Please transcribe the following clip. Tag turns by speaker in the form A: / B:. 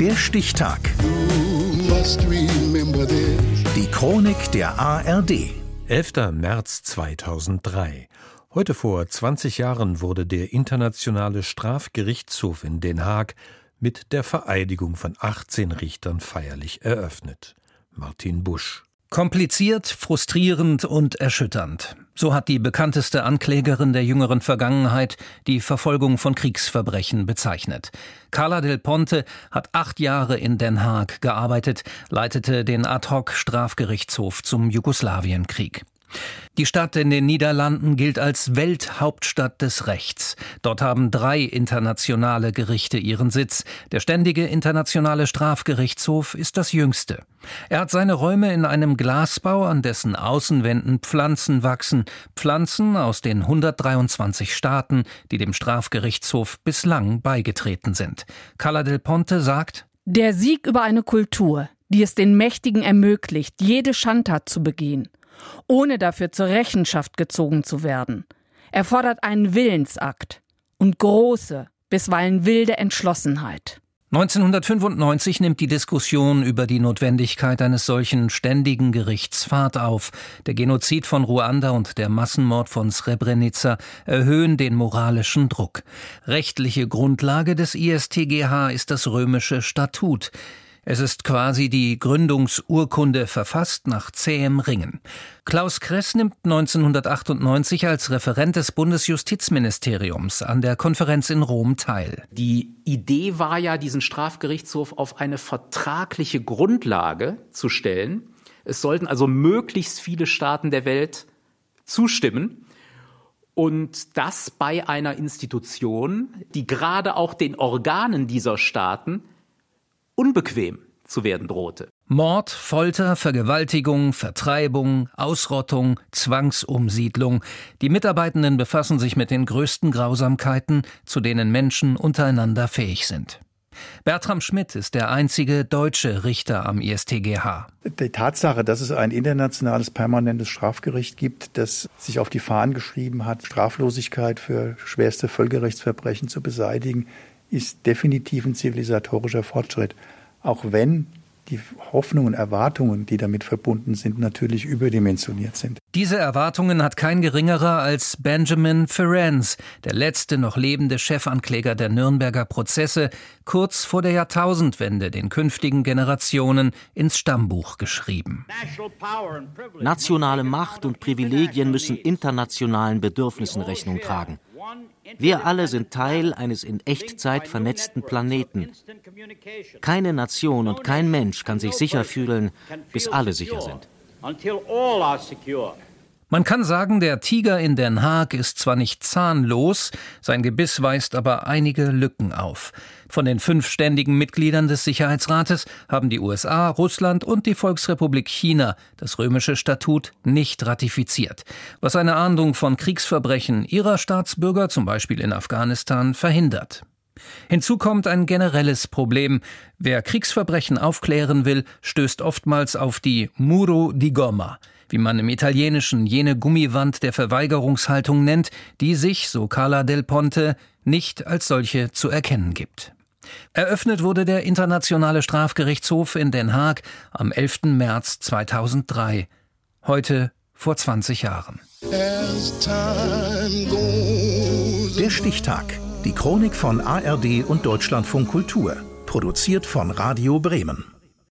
A: Der Stichtag. Die Chronik der ARD.
B: 11. März 2003. Heute vor 20 Jahren wurde der Internationale Strafgerichtshof in Den Haag mit der Vereidigung von 18 Richtern feierlich eröffnet. Martin Busch.
C: Kompliziert, frustrierend und erschütternd. So hat die bekannteste Anklägerin der jüngeren Vergangenheit die Verfolgung von Kriegsverbrechen bezeichnet. Carla Del Ponte hat acht Jahre in Den Haag gearbeitet, leitete den Ad-hoc-Strafgerichtshof zum Jugoslawienkrieg. Die Stadt in den Niederlanden gilt als Welthauptstadt des Rechts. Dort haben drei internationale Gerichte ihren Sitz. Der ständige internationale Strafgerichtshof ist das jüngste. Er hat seine Räume in einem Glasbau, an dessen Außenwänden Pflanzen wachsen, Pflanzen aus den 123 Staaten, die dem Strafgerichtshof bislang beigetreten sind. Cala del Ponte sagt,
D: der Sieg über eine Kultur, die es den Mächtigen ermöglicht, jede Schandtat zu begehen ohne dafür zur Rechenschaft gezogen zu werden, erfordert einen Willensakt und große, bisweilen wilde Entschlossenheit.
C: 1995 nimmt die Diskussion über die Notwendigkeit eines solchen ständigen Gerichts Fahrt auf. Der Genozid von Ruanda und der Massenmord von Srebrenica erhöhen den moralischen Druck. Rechtliche Grundlage des ISTGH ist das römische Statut. Es ist quasi die Gründungsurkunde verfasst nach zähem Ringen. Klaus Kress nimmt 1998 als Referent des Bundesjustizministeriums an der Konferenz in Rom teil.
E: Die Idee war ja, diesen Strafgerichtshof auf eine vertragliche Grundlage zu stellen. Es sollten also möglichst viele Staaten der Welt zustimmen. Und das bei einer Institution, die gerade auch den Organen dieser Staaten unbequem zu werden drohte.
C: Mord, Folter, Vergewaltigung, Vertreibung, Ausrottung, Zwangsumsiedlung. Die Mitarbeitenden befassen sich mit den größten Grausamkeiten, zu denen Menschen untereinander fähig sind. Bertram Schmidt ist der einzige deutsche Richter am ISTGH.
F: Die Tatsache, dass es ein internationales permanentes Strafgericht gibt, das sich auf die Fahnen geschrieben hat, Straflosigkeit für schwerste Völkerrechtsverbrechen zu beseitigen, ist definitiv ein zivilisatorischer Fortschritt. Auch wenn die Hoffnungen und Erwartungen, die damit verbunden sind, natürlich überdimensioniert sind.
C: Diese Erwartungen hat kein geringerer als Benjamin Ferencz, der letzte noch lebende Chefankläger der Nürnberger Prozesse, kurz vor der Jahrtausendwende den künftigen Generationen ins Stammbuch geschrieben.
G: Nationale Macht und Privilegien müssen internationalen Bedürfnissen Rechnung tragen. Wir alle sind Teil eines in Echtzeit vernetzten Planeten. Keine Nation und kein Mensch kann sich sicher fühlen, bis alle sicher sind.
C: Man kann sagen, der Tiger in Den Haag ist zwar nicht zahnlos, sein Gebiss weist aber einige Lücken auf. Von den fünf ständigen Mitgliedern des Sicherheitsrates haben die USA, Russland und die Volksrepublik China das römische Statut nicht ratifiziert, was eine Ahndung von Kriegsverbrechen ihrer Staatsbürger, zum Beispiel in Afghanistan, verhindert. Hinzu kommt ein generelles Problem. Wer Kriegsverbrechen aufklären will, stößt oftmals auf die Muro di Gomma, wie man im Italienischen jene Gummiwand der Verweigerungshaltung nennt, die sich, so Carla del Ponte, nicht als solche zu erkennen gibt. Eröffnet wurde der Internationale Strafgerichtshof in Den Haag am 11. März 2003, heute vor 20 Jahren.
A: Der Stichtag. Die Chronik von ARD und Deutschlandfunk Kultur. Produziert von Radio Bremen.